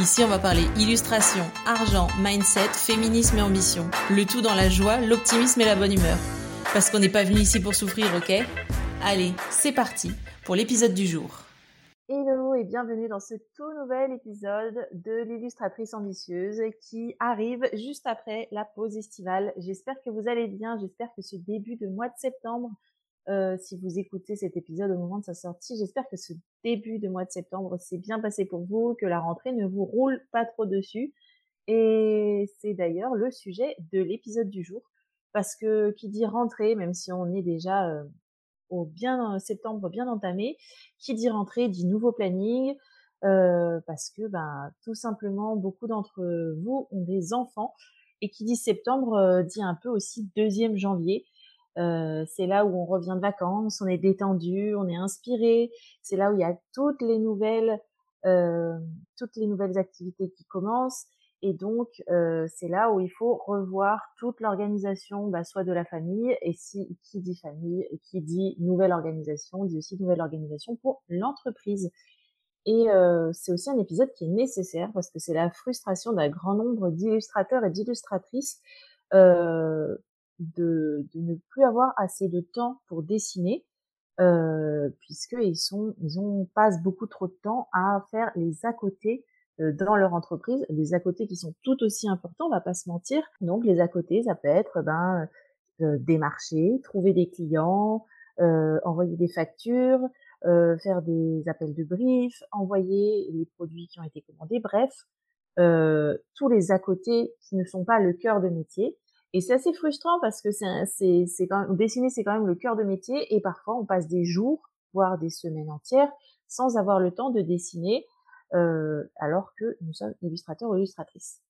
Ici, on va parler illustration, argent, mindset, féminisme et ambition. Le tout dans la joie, l'optimisme et la bonne humeur. Parce qu'on n'est pas venu ici pour souffrir, ok? Allez, c'est parti pour l'épisode du jour. Hello et bienvenue dans ce tout nouvel épisode de l'illustratrice ambitieuse qui arrive juste après la pause estivale. J'espère que vous allez bien, j'espère que ce début de mois de septembre euh, si vous écoutez cet épisode au moment de sa sortie. J'espère que ce début de mois de septembre s'est bien passé pour vous, que la rentrée ne vous roule pas trop dessus. Et c'est d'ailleurs le sujet de l'épisode du jour, parce que qui dit rentrée, même si on est déjà euh, au bien septembre bien entamé, qui dit rentrée dit nouveau planning, euh, parce que ben tout simplement beaucoup d'entre vous ont des enfants et qui dit septembre dit un peu aussi deuxième janvier. Euh, c'est là où on revient de vacances, on est détendu, on est inspiré. C'est là où il y a toutes les nouvelles, euh, toutes les nouvelles activités qui commencent. Et donc, euh, c'est là où il faut revoir toute l'organisation, bah, soit de la famille, et si qui dit famille, qui dit nouvelle organisation, dit aussi nouvelle organisation pour l'entreprise. Et c'est aussi un épisode qui est nécessaire parce que c'est la frustration d'un grand nombre d'illustrateurs et d'illustratrices euh, de, de, ne plus avoir assez de temps pour dessiner, euh, puisqu'ils sont, ils ont passent beaucoup trop de temps à faire les à côté euh, dans leur entreprise, les à côté qui sont tout aussi importants, on va pas se mentir. Donc les à côté, ça peut être ben euh, démarcher, trouver des clients, euh, envoyer des factures, euh, faire des appels de brief, envoyer les produits qui ont été commandés, bref, tous les à côté qui ne sont pas le cœur de métier et c'est assez frustrant parce que c'est, quand même, dessiner, c'est quand même le cœur de métier et parfois on passe des jours, voire des semaines entières sans avoir le temps de dessiner, euh, alors que nous sommes illustrateurs ou illustratrices.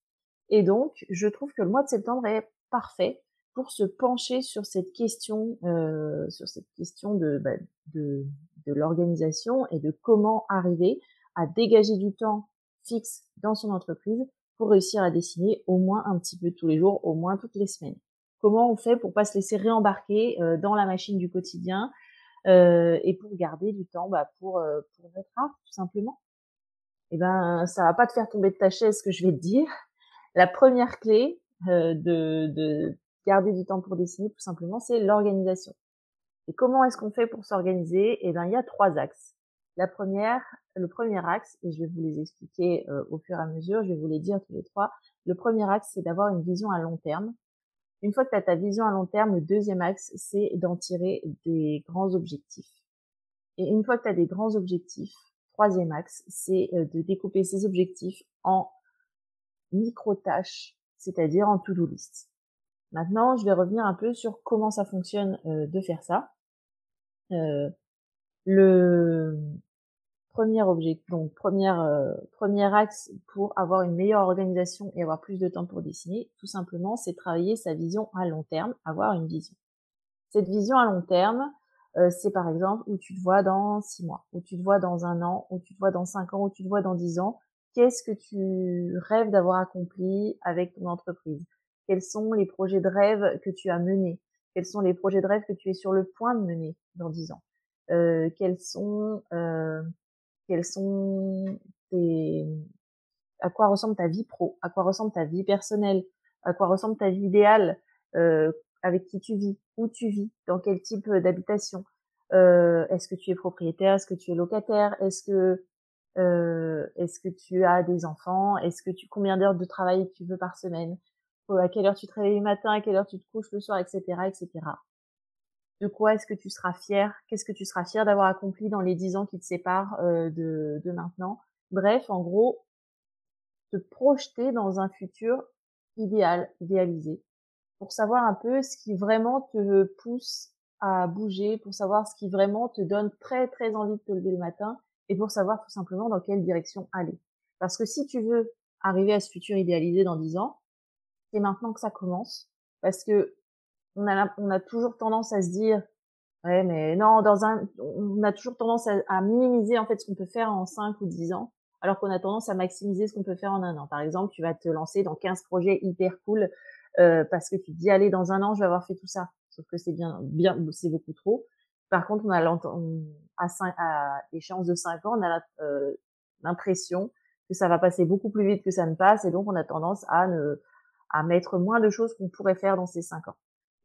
Et donc, je trouve que le mois de septembre est parfait pour se pencher sur cette question, euh, sur cette question de, bah, de, de l'organisation et de comment arriver à dégager du temps fixe dans son entreprise pour réussir à dessiner au moins un petit peu tous les jours, au moins toutes les semaines. Comment on fait pour pas se laisser réembarquer euh, dans la machine du quotidien euh, et pour garder du temps bah, pour euh, pour notre art tout simplement? Eh ben ça va pas te faire tomber de ta chaise ce que je vais te dire. La première clé de, de garder du temps pour dessiner tout simplement c'est l'organisation. Et comment est-ce qu'on fait pour s'organiser? Eh ben il y a trois axes. La première, le premier axe, et je vais vous les expliquer euh, au fur et à mesure, je vais vous les dire tous les trois. Le premier axe, c'est d'avoir une vision à long terme. Une fois que tu as ta vision à long terme, le deuxième axe, c'est d'en tirer des grands objectifs. Et une fois que tu as des grands objectifs, troisième axe, c'est euh, de découper ces objectifs en micro-tâches, c'est-à-dire en to-do list. Maintenant, je vais revenir un peu sur comment ça fonctionne euh, de faire ça. le premier objectif, donc euh, premier axe pour avoir une meilleure organisation et avoir plus de temps pour dessiner, tout simplement, c'est travailler sa vision à long terme, avoir une vision. Cette vision à long terme, euh, c'est par exemple où tu te vois dans six mois, où tu te vois dans un an, où tu te vois dans cinq ans, où tu te vois dans dix ans. Qu'est-ce que tu rêves d'avoir accompli avec ton entreprise? Quels sont les projets de rêve que tu as menés? Quels sont les projets de rêve que tu es sur le point de mener dans dix ans? Euh, Quels sont euh, quels sont tes, à quoi ressemble ta vie pro, à quoi ressemble ta vie personnelle, à quoi ressemble ta vie idéale, euh, avec qui tu vis, où tu vis, dans quel type d'habitation. Euh, est-ce que tu es propriétaire, est-ce que tu es locataire, est-ce que euh, est-ce que tu as des enfants, est-ce que tu combien d'heures de travail tu veux par semaine, à quelle heure tu travailles le matin, à quelle heure tu te couches le soir, etc., etc de quoi est-ce que tu seras fier Qu'est-ce que tu seras fier d'avoir accompli dans les dix ans qui te séparent euh, de, de maintenant Bref, en gros, te projeter dans un futur idéal, idéalisé, pour savoir un peu ce qui vraiment te pousse à bouger, pour savoir ce qui vraiment te donne très très envie de te lever le matin, et pour savoir tout simplement dans quelle direction aller. Parce que si tu veux arriver à ce futur idéalisé dans dix ans, c'est maintenant que ça commence parce que on a, on toujours tendance à se dire ouais mais non dans un on a toujours tendance à, minimiser en fait ce qu'on peut faire en 5 ou 10 ans alors qu'on a tendance à maximiser ce qu'on peut faire en un an. Par exemple, tu vas te lancer dans 15 projets hyper cool euh, parce que tu te dis allez dans un an je vais avoir fait tout ça. Sauf que c'est bien bien c'est beaucoup trop. Par contre, on a à, 5, à échéance de 5 ans, on a euh, l'impression que ça va passer beaucoup plus vite que ça ne passe et donc on a tendance à ne à mettre moins de choses qu'on pourrait faire dans ces 5 ans.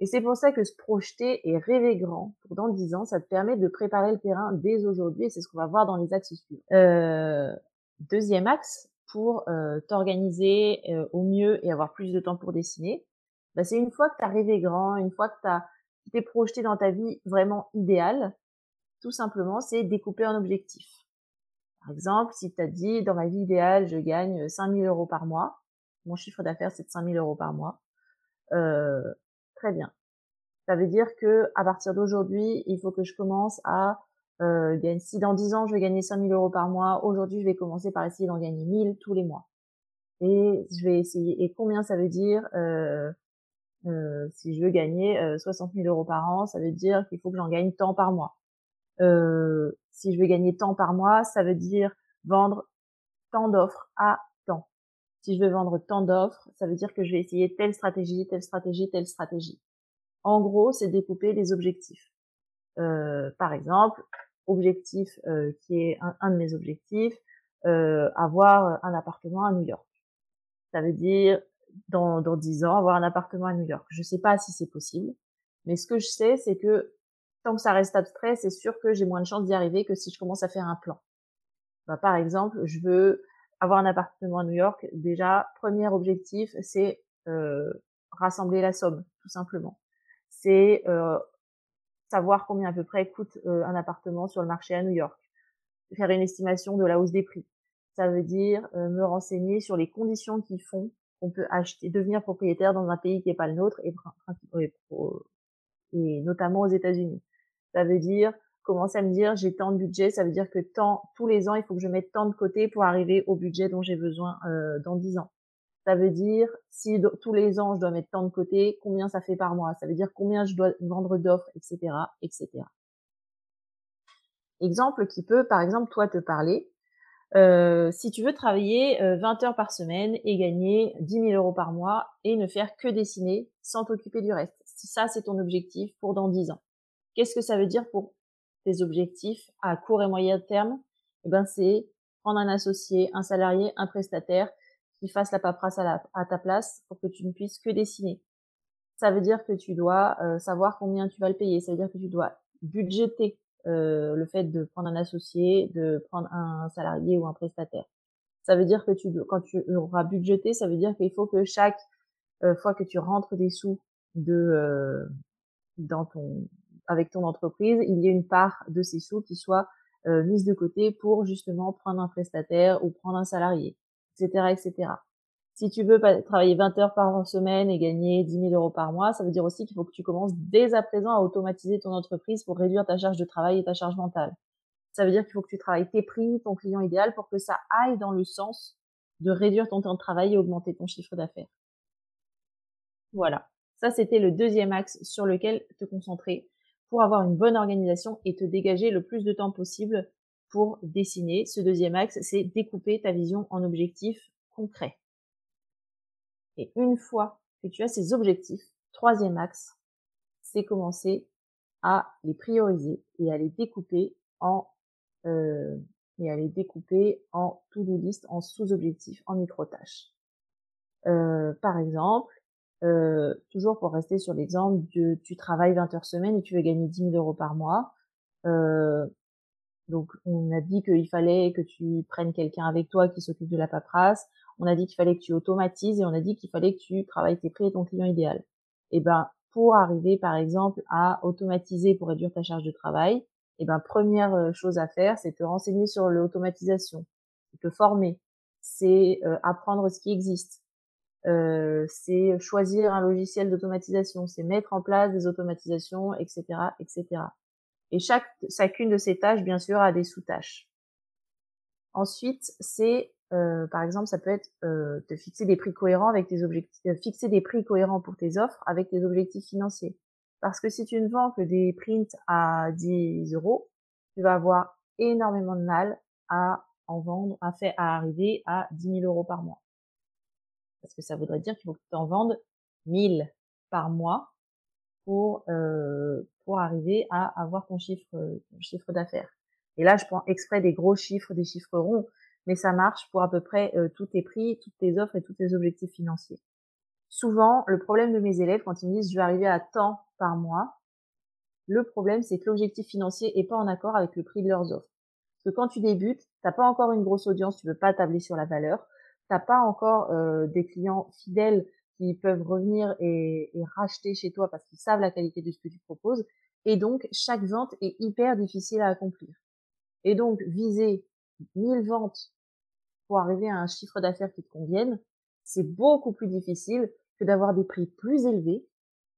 Et c'est pour ça que se projeter et rêver grand pour dans 10 ans, ça te permet de préparer le terrain dès aujourd'hui et c'est ce qu'on va voir dans les axes suivants. Euh, deuxième axe pour euh, t'organiser euh, au mieux et avoir plus de temps pour dessiner, bah, c'est une fois que tu as rêvé grand, une fois que tu t'es projeté dans ta vie vraiment idéale, tout simplement, c'est découper un objectif. Par exemple, si tu as dit, dans ma vie idéale, je gagne 5000 euros par mois, mon chiffre d'affaires, c'est de 5000 euros par mois, euh, très bien. Ça veut dire que à partir d'aujourd'hui, il faut que je commence à euh, si dans 10 ans je vais gagner 5000 euros par mois, aujourd'hui je vais commencer par essayer d'en gagner 1000 tous les mois. Et je vais essayer. Et combien ça veut dire euh, euh, Si je veux gagner euh, 60 000 euros par an, ça veut dire qu'il faut que j'en gagne tant par mois. Si je veux gagner tant par mois, ça veut dire vendre tant d'offres à. Si je veux vendre tant d'offres, ça veut dire que je vais essayer telle stratégie, telle stratégie, telle stratégie. En gros, c'est découper les objectifs. Euh, par exemple, objectif euh, qui est un, de mes objectifs, euh, avoir un appartement à New York. Ça veut dire dans, dans 10 ans avoir un appartement à New York. Je sais pas si c'est possible, mais ce que je sais, c'est que tant que ça reste abstrait, c'est sûr que j'ai moins de chances d'y arriver que si je commence à faire un plan. Bah, par exemple, je veux avoir un appartement à New York. Déjà, premier objectif, c'est euh, rassembler la somme, tout simplement. C'est euh, savoir combien à peu près coûte euh, un appartement sur le marché à New York, faire une estimation de la hausse des prix. Ça veut dire euh, me renseigner sur les conditions qui font qu'on peut acheter, devenir propriétaire dans un pays qui n'est pas le nôtre et, et notamment aux États-Unis. Ça veut dire commencer à me dire j'ai tant de budget, ça veut dire que tant tous les ans il faut que je mette tant de côté pour arriver au budget dont j'ai besoin euh, dans 10 ans. Ça veut dire, si tous les ans je dois mettre tant de côté, combien ça fait par mois? Ça veut dire combien je dois vendre d'offres, etc., etc. Exemple qui peut, par exemple, toi te parler. Euh, si tu veux travailler 20 euh, heures par semaine et gagner 10 000 euros par mois et ne faire que dessiner sans t'occuper du reste. Si ça, c'est ton objectif pour dans 10 ans. Qu'est-ce que ça veut dire pour tes objectifs à court et moyen terme Eh ben, c'est prendre un associé, un salarié, un prestataire qui fasse la paperasse à, ta place pour que tu ne puisses que dessiner. Ça veut dire que tu dois euh, savoir combien tu vas le payer. Ça veut dire que tu dois budgéter euh, le fait de prendre un associé, de prendre un salarié ou un prestataire. Ça veut dire que tu, quand tu auras budgété, ça veut dire qu'il faut que chaque euh, fois que tu rentres des sous de dans ton avec ton entreprise, il y ait une part de ces sous qui soit euh, mise de côté pour justement prendre un prestataire ou prendre un salarié etc., etc. Si tu veux travailler 20 heures par semaine et gagner 10 000 euros par mois, ça veut dire aussi qu'il faut que tu commences dès à présent à automatiser ton entreprise pour réduire ta charge de travail et ta charge mentale. Ça veut dire qu'il faut que tu travailles tes prix, ton client idéal, pour que ça aille dans le sens de réduire ton temps de travail et augmenter ton chiffre d'affaires. Voilà. Ça, c'était le deuxième axe sur lequel te concentrer pour avoir une bonne organisation et te dégager le plus de temps possible pour dessiner. Ce deuxième axe, c'est découper ta vision en objectifs concrets. Et une fois que tu as ces objectifs, troisième axe, c'est commencer à les prioriser et à les découper en euh, et à les découper en to-do list, en sous-objectifs, en micro-tâches. Euh, par exemple, euh, toujours pour rester sur l'exemple de tu travailles 20 heures semaine et tu veux gagner 10 000 euros par mois, euh, donc, on a dit qu'il fallait que tu prennes quelqu'un avec toi qui s'occupe de la paperasse. On a dit qu'il fallait que tu automatises et on a dit qu'il fallait que tu travailles tes prix et ton client idéal. Et eh ben, pour arriver, par exemple, à automatiser pour réduire ta charge de travail, et eh ben, première euh, chose à faire, c'est te renseigner sur l'automatisation, te former, c'est apprendre ce qui existe, euh, c'est choisir un logiciel d'automatisation, c'est mettre en place des automatisations, etc., etc. Et chaque, chacune de ces tâches, bien sûr, a des sous-tâches. Ensuite, c'est euh, par exemple, ça peut être euh, te fixer des prix cohérents avec tes objectifs, euh, fixer des prix cohérents pour tes offres avec tes objectifs financiers. Parce que si tu ne vends que des prints à 10 euros, tu vas avoir énormément de mal à en vendre, à faire, à arriver à 10 000 euros par mois. Parce que ça voudrait dire qu'il faut que tu en vendes 1000 par mois pour euh, pour arriver à avoir ton chiffre ton chiffre d'affaires. Et là, je prends exprès des gros chiffres, des chiffres ronds, mais ça marche pour à peu près euh, tous tes prix, toutes tes offres et tous tes objectifs financiers. Souvent, le problème de mes élèves quand ils me disent je vais arriver à temps par mois, le problème c'est que l'objectif financier est pas en accord avec le prix de leurs offres. Parce que quand tu débutes, t'as pas encore une grosse audience, tu veux pas tabler sur la valeur, t'as pas encore euh, des clients fidèles qui peuvent revenir et, et racheter chez toi parce qu'ils savent la qualité de ce que tu proposes, et donc chaque vente est hyper difficile à accomplir. Et donc viser 1000 ventes pour arriver à un chiffre d'affaires qui te convienne, c'est beaucoup plus difficile que d'avoir des prix plus élevés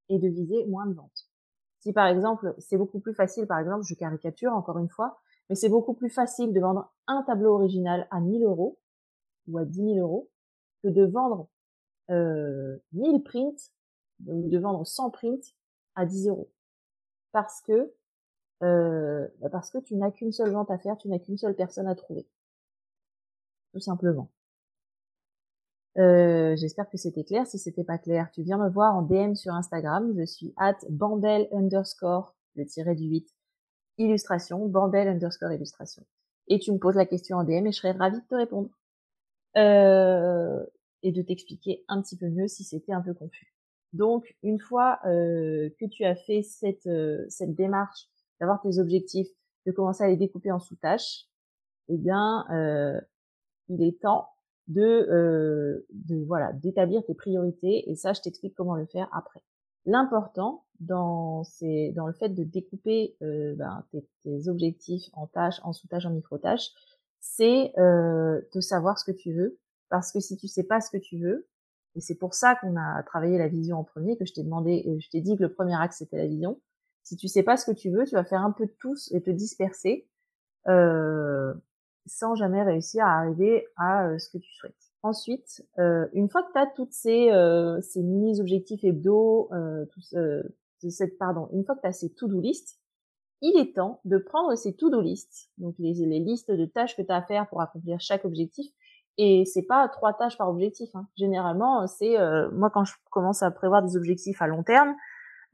et de viser moins de ventes. Si par exemple, c'est beaucoup plus facile, par exemple, je caricature encore une fois, mais c'est beaucoup plus facile de vendre un tableau original à 1000 euros ou à 10 000 euros que de vendre euh, 1000 prints ou de vendre 100 prints à 10 euros. Parce que euh, bah, parce que tu n'as qu'une seule vente à faire, tu n'as qu'une seule personne à trouver tout simplement. Euh, j'espère que c'était clair. Si c'était pas clair, tu viens me voir en DM sur Instagram. Je suis at bandel underscore le tiré du 8 illustration, bandel underscore illustration. Et tu me poses la question en DM et je serai ravie de te répondre. Euh, et de t'expliquer un petit peu mieux si c'était un peu confus. Donc, une fois euh, que tu as fait cette, cette démarche d'avoir tes objectifs, de commencer à les découper en sous-tâches, eh bien, euh, il est temps de, euh, de voilà d'établir tes priorités et ça je t'explique comment le faire après. L'important dans dans le fait de découper euh, ben, tes, tes, objectifs en tâches, en sous-tâches, en micro-tâches, c'est euh, de savoir ce que tu veux parce que si tu sais pas ce que tu veux et c'est pour ça qu'on a travaillé la vision en premier que je t'ai demandé je t'ai dit que le premier axe c'était la vision. Si tu sais pas ce que tu veux, tu vas faire un peu de tout et te disperser. Euh, sans jamais réussir à arriver à euh, ce que tu souhaites. Ensuite, euh, une fois que tu as toutes ces, ces mini-objectifs hebdo, tout, cette, pardon, une fois que tu as ces to-do list, il est temps de prendre ces to-do list, donc les, listes de tâches que tu as à faire pour accomplir chaque objectif, et c'est pas trois tâches par objectif. Hein. Généralement, c'est moi quand je commence à prévoir des objectifs à long terme,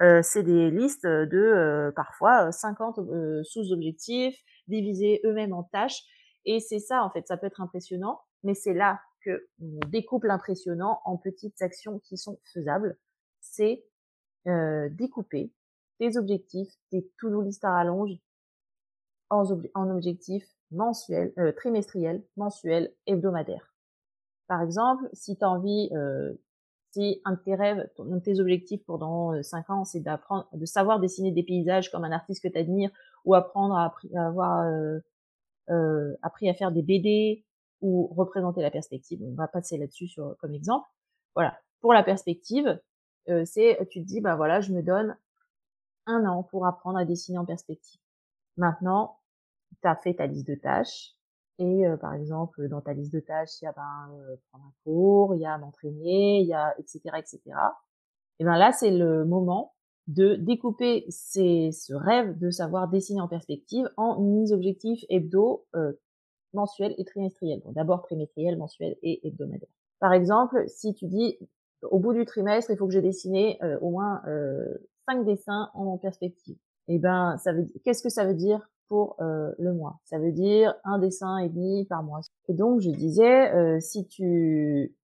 euh, c'est des listes de parfois 50 sous-objectifs divisés eux-mêmes en tâches et c'est ça, en fait, ça peut être impressionnant, mais c'est là que on découpe l'impressionnant en petites actions qui sont faisables. C'est euh, découper tes objectifs, tes to-do list à rallonge en, objectifs mensuels, euh, trimestriels, mensuels, hebdomadaires. Par exemple, si tu as envie, euh, si un de tes rêves, un de tes objectifs pendant 5 euh, ans, c'est d'apprendre, de savoir dessiner des paysages comme un artiste que tu admires, ou apprendre à, avoir euh, appris à faire des BD ou représenter la perspective. On va passer là-dessus comme exemple. Voilà. Pour la perspective, c'est tu te dis bah voilà, je me donne un an pour apprendre à dessiner en perspective. Maintenant, tu as fait ta liste de tâches et euh, par exemple dans ta liste de tâches, il y a ben, euh, prendre un cours, il y a m'entraîner, il y a etc etc. Et ben là c'est le moment de découper ce rêve de savoir dessiner en perspective en mini-objectifs hebdo, euh, mensuels et trimestriels. Donc d'abord trimestriel, mensuel et hebdomadaire. Par exemple, si tu dis au bout du trimestre, il faut que j'ai dessiné euh, au moins euh, cinq dessins en perspective. Eh ben, ça veut qu'est-ce que ça veut dire pour euh, le mois? Ça veut dire un dessin et demi par mois. Et donc je disais, euh, si tu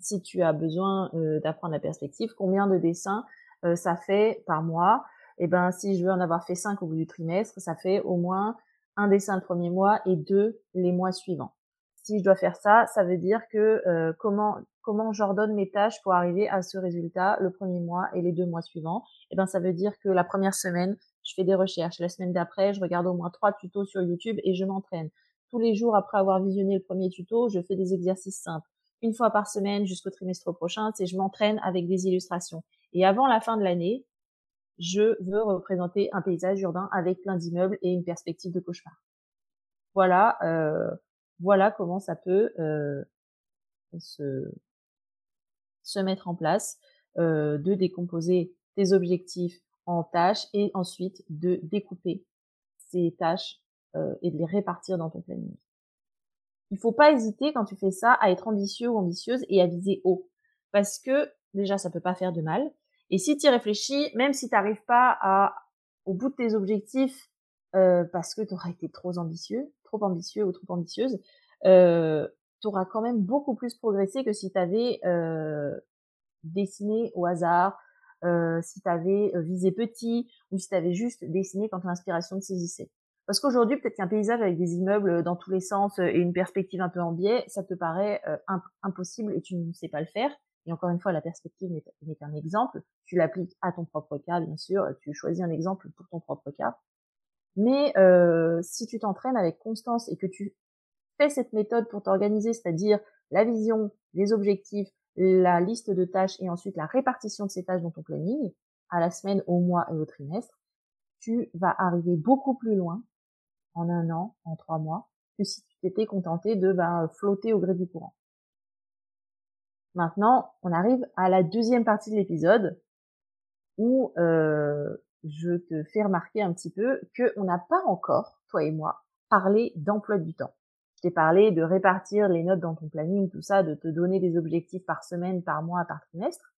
si tu as besoin d'apprendre la perspective, combien de dessins euh, ça fait par mois, et eh ben si je veux en avoir fait cinq au bout du trimestre, ça fait au moins un dessin le premier mois et deux les mois suivants. Si je dois faire ça, ça veut dire que euh, comment comment j'ordonne mes tâches pour arriver à ce résultat le premier mois et les deux mois suivants. Et eh ben ça veut dire que la première semaine, je fais des recherches. La semaine d'après, je regarde au moins trois tutos sur YouTube et je m'entraîne. Tous les jours après avoir visionné le premier tuto, je fais des exercices simples. Une fois par semaine jusqu'au trimestre prochain, c'est je m'entraîne avec des illustrations. Et avant la fin de l'année, je veux représenter un paysage urbain avec plein d'immeubles et une perspective de cauchemar. Voilà, euh, voilà comment ça peut euh, se, se mettre en place, euh, de décomposer tes objectifs en tâches et ensuite de découper ces tâches euh, et de les répartir dans ton planning. Il faut pas hésiter quand tu fais ça à être ambitieux ou ambitieuse et à viser haut. Parce que déjà, ça peut pas faire de mal. Et si tu y réfléchis, même si tu n'arrives pas à, au bout de tes objectifs euh, parce que tu auras été trop ambitieux, trop ambitieux ou trop ambitieuse, tu auras quand même beaucoup plus progressé que si tu avais euh, dessiné au hasard, euh, si tu avais euh, visé petit ou si tu avais juste dessiné quand l'inspiration te saisissait. Parce qu'aujourd'hui, peut-être qu'un paysage avec des immeubles dans tous les sens et une perspective un peu en biais, ça te paraît impossible et tu ne sais pas le faire. Et encore une fois, la perspective n'est qu'un exemple. Tu l'appliques à ton propre cas, bien sûr. Tu choisis un exemple pour ton propre cas. Mais si tu t'entraînes avec constance et que tu fais cette méthode pour t'organiser, c'est-à-dire la vision, les objectifs, la liste de tâches et ensuite la répartition de ces tâches dans ton planning, à la semaine, au mois et au trimestre, tu vas arriver beaucoup plus loin en un an, en trois mois, que si tu t'étais contenté de bah, flotter au gré du courant. Maintenant, on arrive à la deuxième partie de l'épisode où euh, je te fais remarquer un petit peu qu'on n'a pas encore, toi et moi, parlé d'emploi du temps. Je t'ai parlé de répartir les notes dans ton planning, tout ça, de te donner des objectifs par semaine, par mois, par trimestre,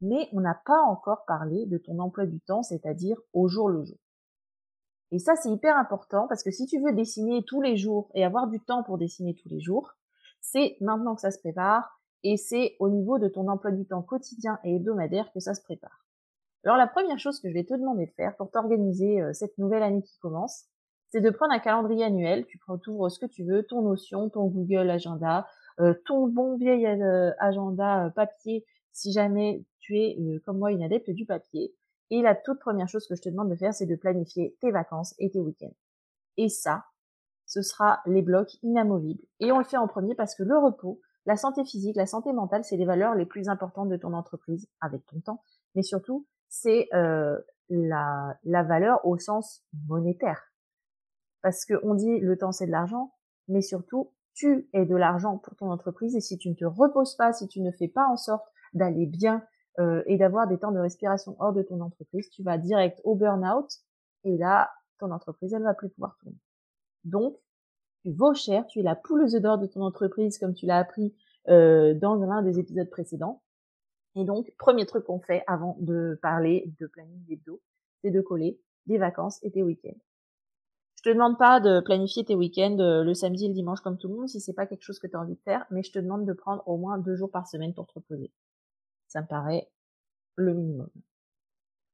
mais on n'a pas encore parlé de ton emploi du temps, c'est-à-dire au jour le jour. Et ça, c'est hyper important parce que si tu veux dessiner tous les jours et avoir du temps pour dessiner tous les jours, c'est maintenant que ça se prépare et c'est au niveau de ton emploi du temps quotidien et hebdomadaire que ça se prépare. Alors la première chose que je vais te demander de faire pour t'organiser euh, cette nouvelle année qui commence, c'est de prendre un calendrier annuel, tu prends ouvres ce que tu veux, ton Notion, ton Google Agenda, euh, ton bon vieil euh, agenda papier si jamais tu es comme moi une adepte du papier et la toute première chose que je te demande de faire, c'est de planifier tes vacances et tes week-ends. Et ça, ce sera les blocs inamovibles. Et on le fait en premier parce que le repos, la santé physique, la santé mentale, c'est les valeurs les plus importantes de ton entreprise avec ton temps. Mais surtout, c'est euh, la, la valeur au sens monétaire. Parce que on dit le temps c'est de l'argent, mais surtout tu es de l'argent pour ton entreprise et si tu ne te reposes pas, si tu ne fais pas en sorte d'aller bien euh, et d'avoir des temps de respiration hors de ton entreprise, tu vas direct au burn-out et là, ton entreprise, elle va plus pouvoir tourner. Donc, tu vaux cher, tu es la poule d'or de ton entreprise, comme tu l'as appris euh, dans l'un des épisodes précédents. Et donc, premier truc qu'on fait avant de parler de planning d'hebdo, c'est de coller des vacances et tes week-ends. Te demande pas de planifier tes week-ends euh, le samedi et le dimanche comme tout le monde si c'est pas quelque chose que tu as envie de faire, mais je te demande de prendre au moins deux jours par semaine pour te reposer. Ça me paraît le minimum.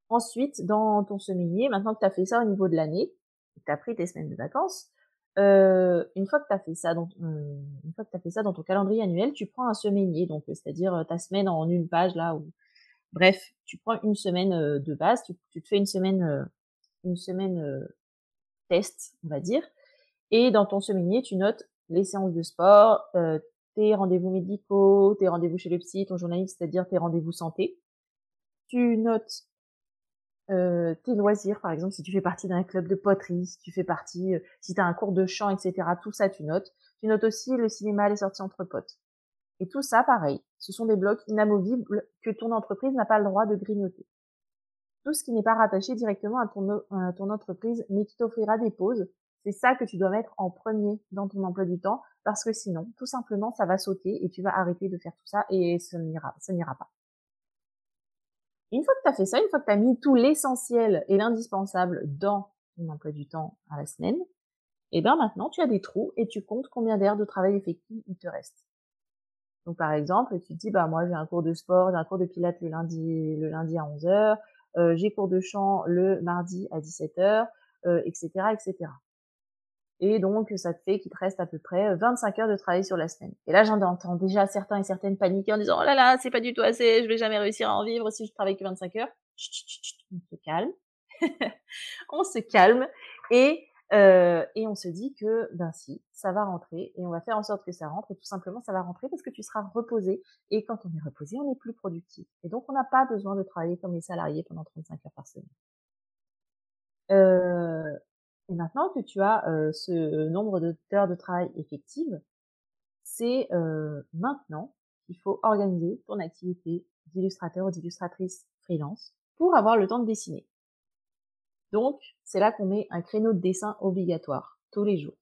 Ensuite, dans ton semainier, maintenant que tu as fait ça au niveau de l'année, tu as pris tes semaines de vacances, euh, une fois que tu as fait ça dans euh, une fois que tu fait ça dans ton calendrier annuel, tu prends un semainier donc c'est-à-dire euh, ta semaine en une page là ou bref, tu prends une semaine de base, tu, tu te fais une semaine une semaine on va dire, et dans ton semainier, tu notes les séances de sport, tes rendez-vous médicaux, tes rendez-vous chez le psy, ton journaliste, c'est-à-dire tes rendez-vous santé. Tu notes euh, tes loisirs, par exemple, si tu fais partie d'un club de poterie, si tu fais partie, euh, si tu as un cours de chant, etc., tout ça, tu notes. Tu notes aussi le cinéma, les sorties entre potes. Et tout ça, pareil, ce sont des blocs inamovibles que ton entreprise n'a pas le droit de grignoter. Tout ce qui n'est pas rattaché directement à ton, à ton entreprise, mais qui t'offrira des pauses, c'est ça que tu dois mettre en premier dans ton emploi du temps, parce que sinon, tout simplement, ça va sauter et tu vas arrêter de faire tout ça et ça n'ira, pas. Une fois que tu as fait ça, une fois que tu as mis tout l'essentiel et l'indispensable dans ton emploi du temps à la semaine, et eh bien maintenant tu as des trous et tu comptes combien d'heures de travail effectif il te reste. Donc par exemple, tu te dis bah moi j'ai un cours de sport, j'ai un cours de pilates le lundi le lundi à 11h, euh, j'ai cours de chant le mardi à 17h, euh, etc., etc. Et donc, ça te fait qu'il te reste à peu près 25 heures de travail sur la semaine. Et là, j'en entends déjà certains et certaines paniquer en disant, oh là là, c'est pas du tout assez, je vais jamais réussir à en vivre si je travaille que 25 heures. Chut, chut, chut, on se calme. on se calme. Et, euh, et on se dit que, ben si, ça va rentrer et on va faire en sorte que ça rentre et tout simplement ça va rentrer parce que tu seras reposé et quand on est reposé, on est plus productif. Et donc, on n'a pas besoin de travailler comme les salariés pendant 35 heures par semaine. Euh, Et maintenant que tu as ce nombre d'heures de travail effectives, c'est maintenant qu'il faut organiser ton activité d'illustrateur ou d'illustratrice freelance pour avoir le temps de dessiner. Donc, c'est là qu'on met un créneau de dessin obligatoire tous les jours.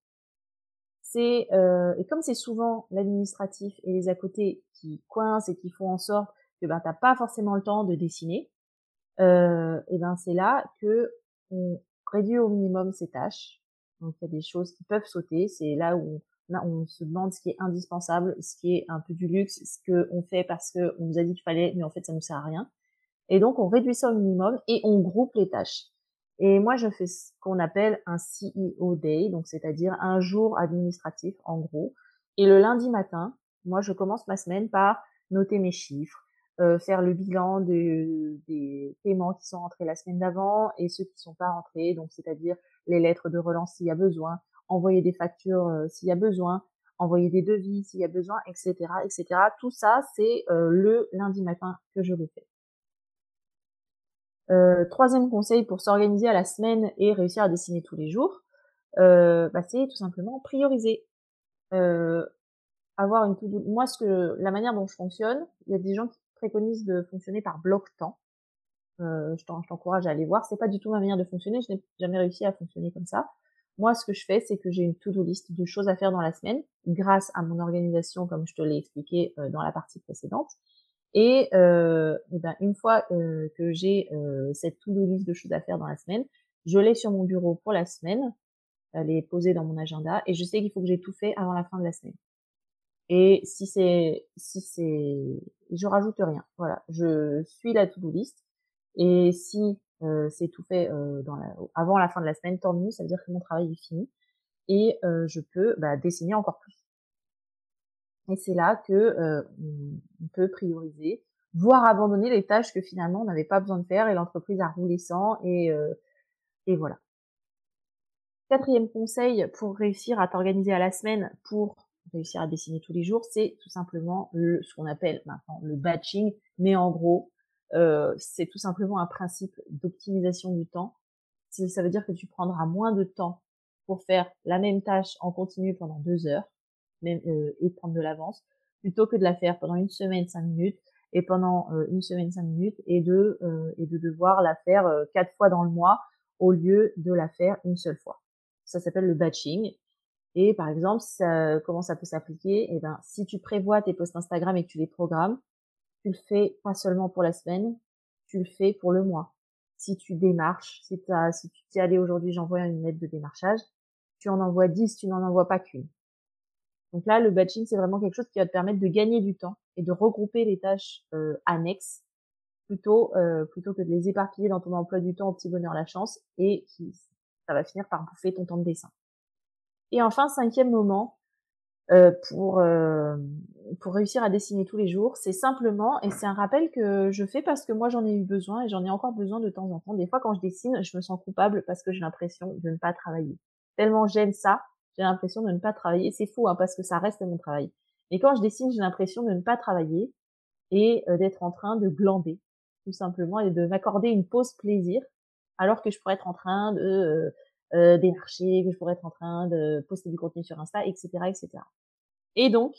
C'est et comme c'est souvent l'administratif et les à côté qui coincent et qui font en sorte que ben t'as pas forcément le temps de dessiner, euh, et ben c'est là que on réduit au minimum ses tâches. Donc il y a des choses qui peuvent sauter. C'est là où on, on, se demande ce qui est indispensable, ce qui est un peu du luxe, ce que on fait parce que on nous a dit qu'il fallait, mais en fait ça nous sert à rien. Et donc on réduit ça au minimum et on groupe les tâches. Et moi je fais ce qu'on appelle un CEO Day, donc c'est-à-dire un jour administratif en gros. Et le lundi matin, moi je commence ma semaine par noter mes chiffres, euh, faire le bilan de, des paiements qui sont rentrés la semaine d'avant et ceux qui sont pas rentrés, donc c'est-à-dire les lettres de relance s'il y a besoin, envoyer des factures euh, s'il y a besoin, envoyer des devis s'il y a besoin, etc., etc. Tout ça, c'est euh, le lundi matin que je le fais. Troisième conseil pour s'organiser à la semaine et réussir à dessiner tous les jours, bah, c'est tout simplement prioriser. avoir une moi ce que la manière dont je fonctionne, il y a des gens qui préconise de fonctionner par bloc-temps. Euh, je t'encourage à aller voir. C'est pas du tout ma manière de fonctionner. Je n'ai jamais réussi à fonctionner comme ça. Moi, ce que je fais, c'est que j'ai une to-do list de choses à faire dans la semaine, grâce à mon organisation, comme je te l'ai expliqué euh, dans la partie précédente. Et, euh, et ben, une fois euh, que j'ai euh, cette to-do list de choses à faire dans la semaine, je l'ai sur mon bureau pour la semaine, elle est posée dans mon agenda, et je sais qu'il faut que j'ai tout fait avant la fin de la semaine. Et si c'est, si c'est, je rajoute rien. Voilà, je suis la to-do list. Et si euh, c'est tout fait euh, dans la, avant la fin de la semaine, tant mieux. Ça veut dire que mon travail est fini et euh, je peux bah, dessiner encore plus. Et c'est là que euh, on peut prioriser, voire abandonner les tâches que finalement on n'avait pas besoin de faire et l'entreprise a roulé sans et euh, voilà. Quatrième conseil pour réussir à t'organiser à la semaine pour réussir à dessiner tous les jours, c'est tout simplement le, ce qu'on appelle maintenant le batching, mais en gros, euh, c'est tout simplement un principe d'optimisation du temps. Ça veut dire que tu prendras moins de temps pour faire la même tâche en continu pendant deux heures euh, et prendre de l'avance, plutôt que de la faire pendant une semaine cinq minutes et pendant euh, une semaine cinq minutes et de euh, et de devoir la faire quatre fois dans le mois au lieu de la faire une seule fois. Ça s'appelle le batching et par exemple, ça, comment ça peut s'appliquer? Eh ben, si tu prévois tes posts Instagram et que tu les programmes, tu le fais pas seulement pour la semaine, tu le fais pour le mois. Si tu démarches, si, as, si tu t'es allé aujourd'hui, j'envoie une lettre de démarchage, tu en envoies 10, tu n'en envoies pas qu'une. Donc là, le batching, c'est vraiment quelque chose qui va te permettre de gagner du temps et de regrouper les tâches euh, annexes plutôt euh, plutôt que de les éparpiller dans ton emploi du temps au petit bonheur la chance et ça va finir par bouffer ton temps de dessin. Et enfin, cinquième moment, euh, pour pour réussir à dessiner tous les jours, c'est simplement et c'est un rappel que je fais parce que moi j'en ai eu besoin et j'en ai encore besoin de temps en temps. Des fois quand je dessine, je me sens coupable parce que j'ai l'impression de ne pas travailler. Tellement j'aime ça, j'ai l'impression de ne pas travailler. C'est fou hein, parce que ça reste mon travail. Mais quand je dessine, j'ai l'impression de ne pas travailler et euh, d'être en train de glander tout simplement et de m'accorder une pause plaisir alors que je pourrais être en train de euh, euh, démarcher, que je pourrais être en train de poster du contenu sur Insta, etc., etc. Et donc,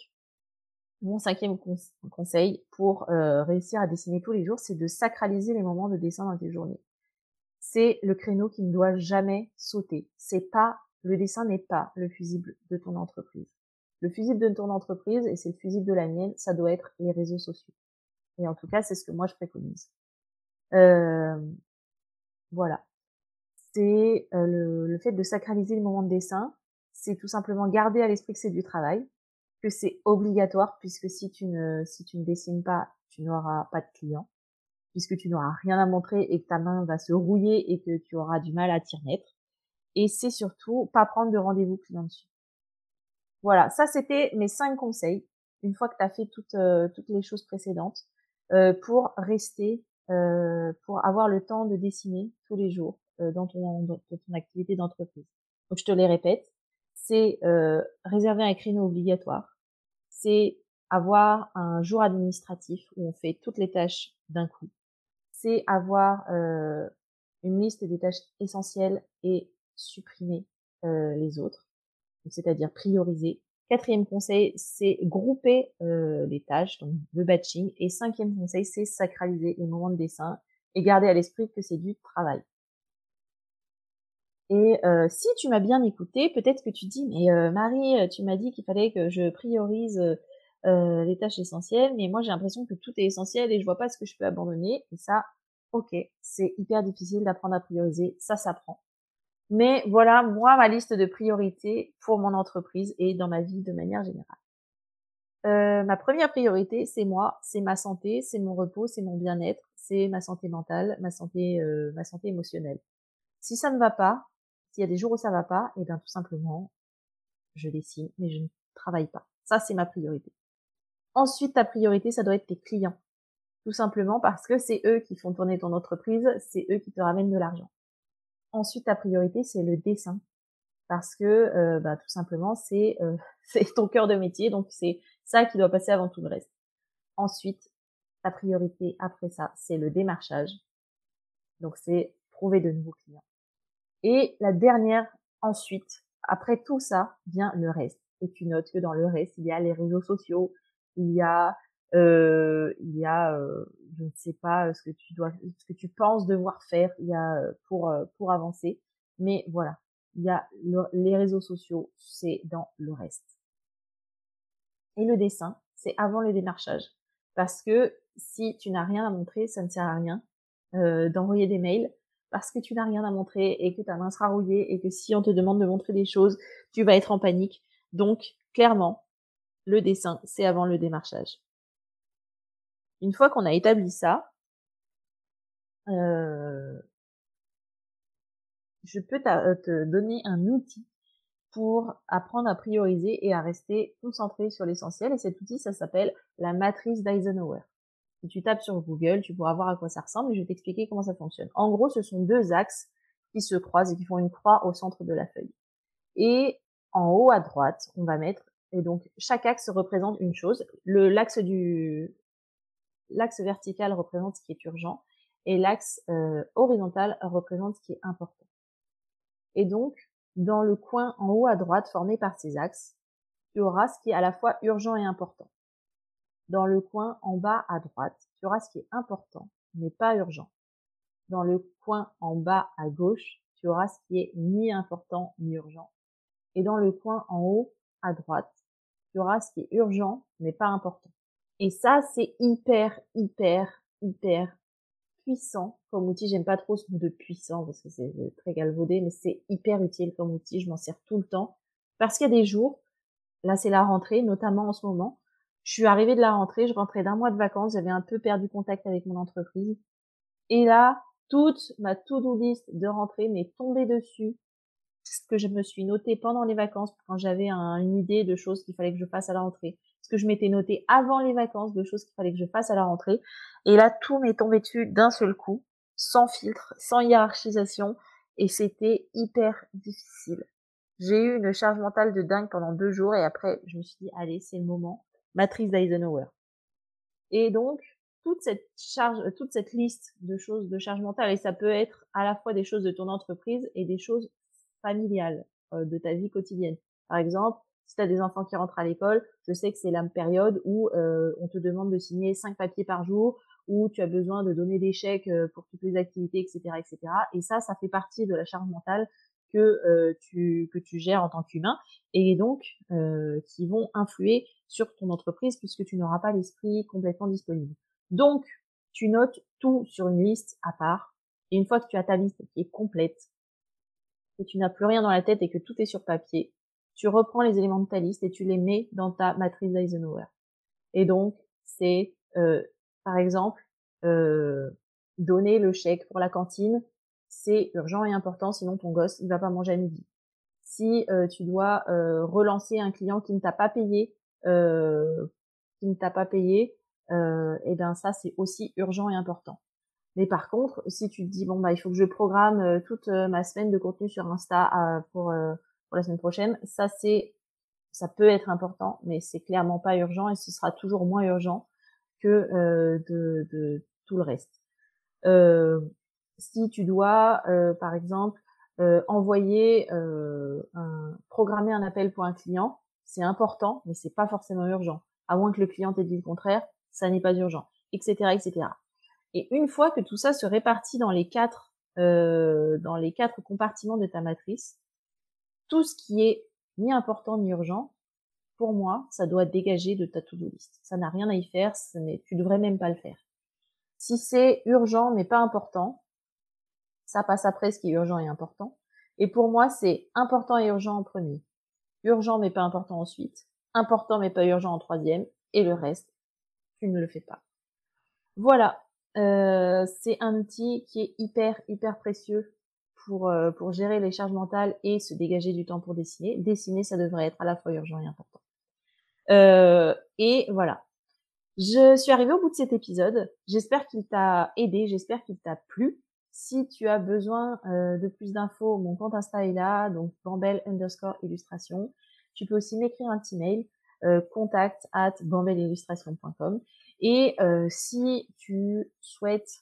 mon cinquième conseil pour euh, réussir à dessiner tous les jours, c'est de sacraliser les moments de dessin dans tes journées. C'est le créneau qui ne doit jamais sauter. C'est pas le dessin n'est pas le fusible de ton entreprise. Le fusible de ton entreprise et c'est le fusible de la mienne, ça doit être les réseaux sociaux. Et en tout cas, c'est ce que moi je préconise. Euh, voilà c'est euh, le, fait de sacraliser le moment de dessin. C'est tout simplement garder à l'esprit que c'est du travail, que c'est obligatoire puisque si tu ne si tu ne dessines pas, tu n'auras pas de clients, puisque tu n'auras rien à montrer et que ta main va se rouiller et que tu auras du mal à t'y remettre. Et c'est surtout pas prendre de rendez-vous client dessus. Voilà, ça c'était mes cinq conseils. Une fois que tu as fait toutes euh, toutes les choses précédentes, euh, pour rester, euh, pour avoir le temps de dessiner tous les jours dans ton, dans ton activité d'entreprise. Donc je te les répète, c'est réserver un créneau obligatoire, c'est avoir un jour administratif où on fait toutes les tâches d'un coup, c'est avoir une liste des tâches essentielles et supprimer les autres, c'est-à-dire prioriser. Quatrième conseil, c'est grouper les tâches, donc le batching. Et cinquième conseil, c'est sacraliser les moments de dessin et garder à l'esprit que c'est du travail. Et si tu m'as bien écouté, peut-être que tu dis, mais Marie, tu m'as dit qu'il fallait que je priorise les tâches essentielles, mais moi j'ai l'impression que tout est essentiel et je vois pas ce que je peux abandonner. Et ça, ok, c'est hyper difficile d'apprendre à prioriser, ça s'apprend. Mais voilà, moi, ma liste de priorités pour mon entreprise et dans ma vie de manière générale. Euh, ma première priorité, c'est moi, c'est ma santé, c'est mon repos, c'est mon bien-être, c'est ma santé mentale, ma santé, euh, ma santé émotionnelle. Si ça ne va pas, s'il y a des jours où ça va pas, et eh bien tout simplement, je dessine, mais je ne travaille pas. Ça, c'est ma priorité. Ensuite, ta priorité, ça doit être tes clients. Tout simplement parce que c'est eux qui font tourner ton entreprise, c'est eux qui te ramènent de l'argent. Ensuite, ta priorité, c'est le dessin. Parce que, euh, bah, tout simplement, c'est euh, ton cœur de métier, donc c'est ça qui doit passer avant tout le reste. Ensuite, ta priorité après ça, c'est le démarchage. Donc c'est trouver de nouveaux clients. Et la dernière, ensuite, après tout ça, vient le reste. Et tu notes que dans le reste, il y a les réseaux sociaux, il y a euh, il y a euh, je ne sais pas ce que tu dois ce que tu penses devoir faire il y a euh, pour euh, pour avancer. Mais voilà il y a les réseaux sociaux c'est dans le reste. Et le dessin c'est avant le démarchage. Parce que si tu n'as rien à montrer ça ne sert à rien euh, d'envoyer des mails. Parce que tu n'as rien à montrer et que ta main sera rouillée et que si on te demande de montrer des choses tu vas être en panique. Donc clairement le dessin c'est avant le démarchage une fois qu'on a établi ça, euh, je peux euh, te donner un outil pour apprendre à prioriser et à rester concentré sur l'essentiel. Et cet outil, ça s'appelle la matrice d'Eisenhower. Si tu tapes sur Google, tu pourras voir à quoi ça ressemble et je vais t'expliquer comment ça fonctionne. En gros, ce sont deux axes qui se croisent et qui font une croix au centre de la feuille. Et en haut à droite, on va mettre, et donc chaque axe représente une chose. L'axe du l'axe vertical représente ce qui est urgent et l'axe euh, horizontal représente ce qui est important. Et donc, dans le coin en haut à droite formé par ces axes, tu auras ce qui est à la fois urgent et important. Dans le coin en bas à droite, tu auras ce qui est important, mais pas urgent. Dans le coin en bas à gauche, tu auras ce qui est ni important ni urgent. Et dans le coin en haut à droite, tu auras ce qui est urgent, mais pas important. Et ça, c'est hyper, hyper, hyper puissant comme outil. J'aime pas trop ce mot de puissant parce que c'est très galvaudé, mais c'est hyper utile comme outil. Je m'en sers tout le temps. Parce qu'il y a des jours, là c'est la rentrée, notamment en ce moment. Je suis arrivée de la rentrée, je rentrais d'un mois de vacances, j'avais un peu perdu contact avec mon entreprise. Et là, toute ma to-do list de rentrée m'est tombée dessus. Ce que je me suis noté pendant les vacances quand j'avais une idée de choses qu'il fallait que je fasse à la rentrée que je m'étais noté avant les vacances de choses qu'il fallait que je fasse à la rentrée. Et là, tout m'est tombé dessus d'un seul coup, sans filtre, sans hiérarchisation, et c'était hyper difficile. J'ai eu une charge mentale de dingue pendant deux jours, et après, je me suis dit, allez, c'est le moment. Matrice d'Eisenhower. Et donc, toute cette charge, toute cette liste de choses de charge mentale, et ça peut être à la fois des choses de ton entreprise et des choses familiales, euh, de ta vie quotidienne. Par exemple, si tu as des enfants qui rentrent à l'école, je sais que c'est la période où euh, on te demande de signer cinq papiers par jour, où tu as besoin de donner des chèques euh, pour toutes les activités, etc., etc. Et ça, ça fait partie de la charge mentale que euh, tu que tu gères en tant qu'humain et donc qui vont influer sur ton entreprise puisque tu n'auras pas l'esprit complètement disponible. Donc, tu notes tout sur une liste à part et une fois que tu as ta liste qui est complète, que tu n'as plus rien dans la tête et que tout est sur papier, tu reprends les éléments de ta liste et tu les mets dans ta matrice d'Eisenhower. Et donc, c'est, euh, par exemple, euh, donner le chèque pour la cantine, c'est urgent et important, sinon ton gosse, il va pas manger à midi. Si euh, tu dois relancer un client qui ne t'a pas payé, qui ne t'a pas payé, et eh ben ça, c'est aussi urgent et important. Mais par contre, si tu te dis bon bah il faut que je programme toute ma semaine de contenu sur Insta pour pour la semaine prochaine. Ça, c'est, ça peut être important, mais c'est clairement pas urgent et ce sera toujours moins urgent que euh, de, de, tout le reste. Euh, si tu dois, euh, par exemple, euh, envoyer, euh, un, programmer un appel pour un client, c'est important, mais c'est pas forcément urgent. À moins que le client t'ait dit le contraire, ça n'est pas urgent, etc., etc. Et une fois que tout ça se répartit dans les quatre, euh, dans les quatre compartiments de ta matrice, tout ce qui est ni important ni urgent, pour moi, ça doit dégager de ta to-do list. Ça n'a rien à y faire, tu devrais même pas le faire. Si c'est urgent mais pas important, ça passe après ce qui est urgent et important. Et pour moi, c'est important et urgent en premier. Urgent mais pas important ensuite. Important mais pas urgent en troisième. Et le reste, tu ne le fais pas. Voilà. Euh, c'est un outil qui est hyper, hyper précieux pour, euh, pour gérer les charges mentales et se dégager du temps pour dessiner. Dessiner, ça devrait être à la fois urgent et important. Euh, et voilà. Je suis arrivée au bout de cet épisode. J'espère qu'il t'a aidé, j'espère qu'il t'a plu. Si tu as besoin euh, de plus d'infos, mon compte Insta est là, donc bambel underscore illustration. Tu peux aussi m'écrire un petit mail, contact at bambelillustration.com. Et si tu souhaites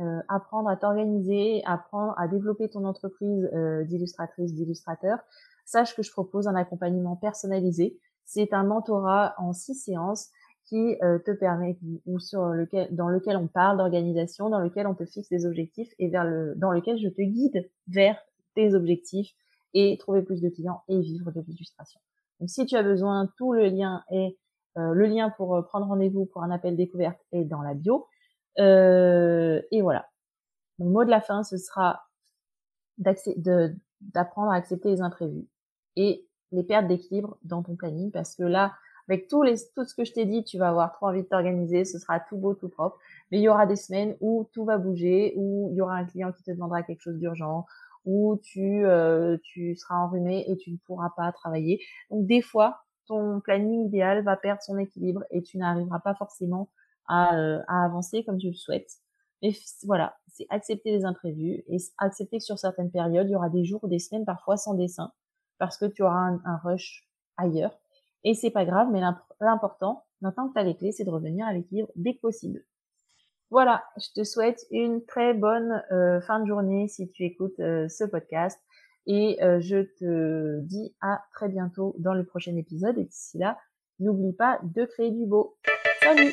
euh, apprendre à t'organiser, apprendre à développer ton entreprise euh, d'illustratrice, d'illustrateur, sache que je propose un accompagnement personnalisé. C'est un mentorat en six séances qui euh, te permet ou sur lequel dans lequel on parle d'organisation, dans lequel on te fixe des objectifs et vers le dans lequel je te guide vers tes objectifs et trouver plus de clients et vivre de l'illustration. Donc si tu as besoin, tout le lien est le lien pour prendre rendez-vous pour un appel découverte est dans la bio. Et voilà. Mon mot de la fin, ce sera d'apprendre à accepter les imprévus et les pertes d'équilibre dans ton planning parce que là, avec les, tout ce que je t'ai dit, tu vas avoir trop envie de t'organiser, ce sera tout beau, tout propre. Mais il y aura des semaines où tout va bouger, où il y aura un client qui te demandera quelque chose d'urgent, où tu, euh, tu seras enrhumé et tu ne pourras pas travailler. Donc des fois, ton planning idéal va perdre son équilibre et tu n'arriveras pas forcément à, euh, à avancer comme tu le souhaites. Mais voilà, c'est accepter les imprévus et accepter que sur certaines périodes, il y aura des jours ou des semaines parfois sans dessin parce que tu auras un, rush ailleurs et c'est pas grave, mais l'important, maintenant que tu as les clés, c'est de revenir à l'équilibre dès que possible. Voilà, je te souhaite une très bonne euh, fin de journée si tu écoutes euh, ce podcast. Et je te dis à très bientôt dans le prochain épisode. Et d'ici là, n'oublie pas de créer du beau. Salut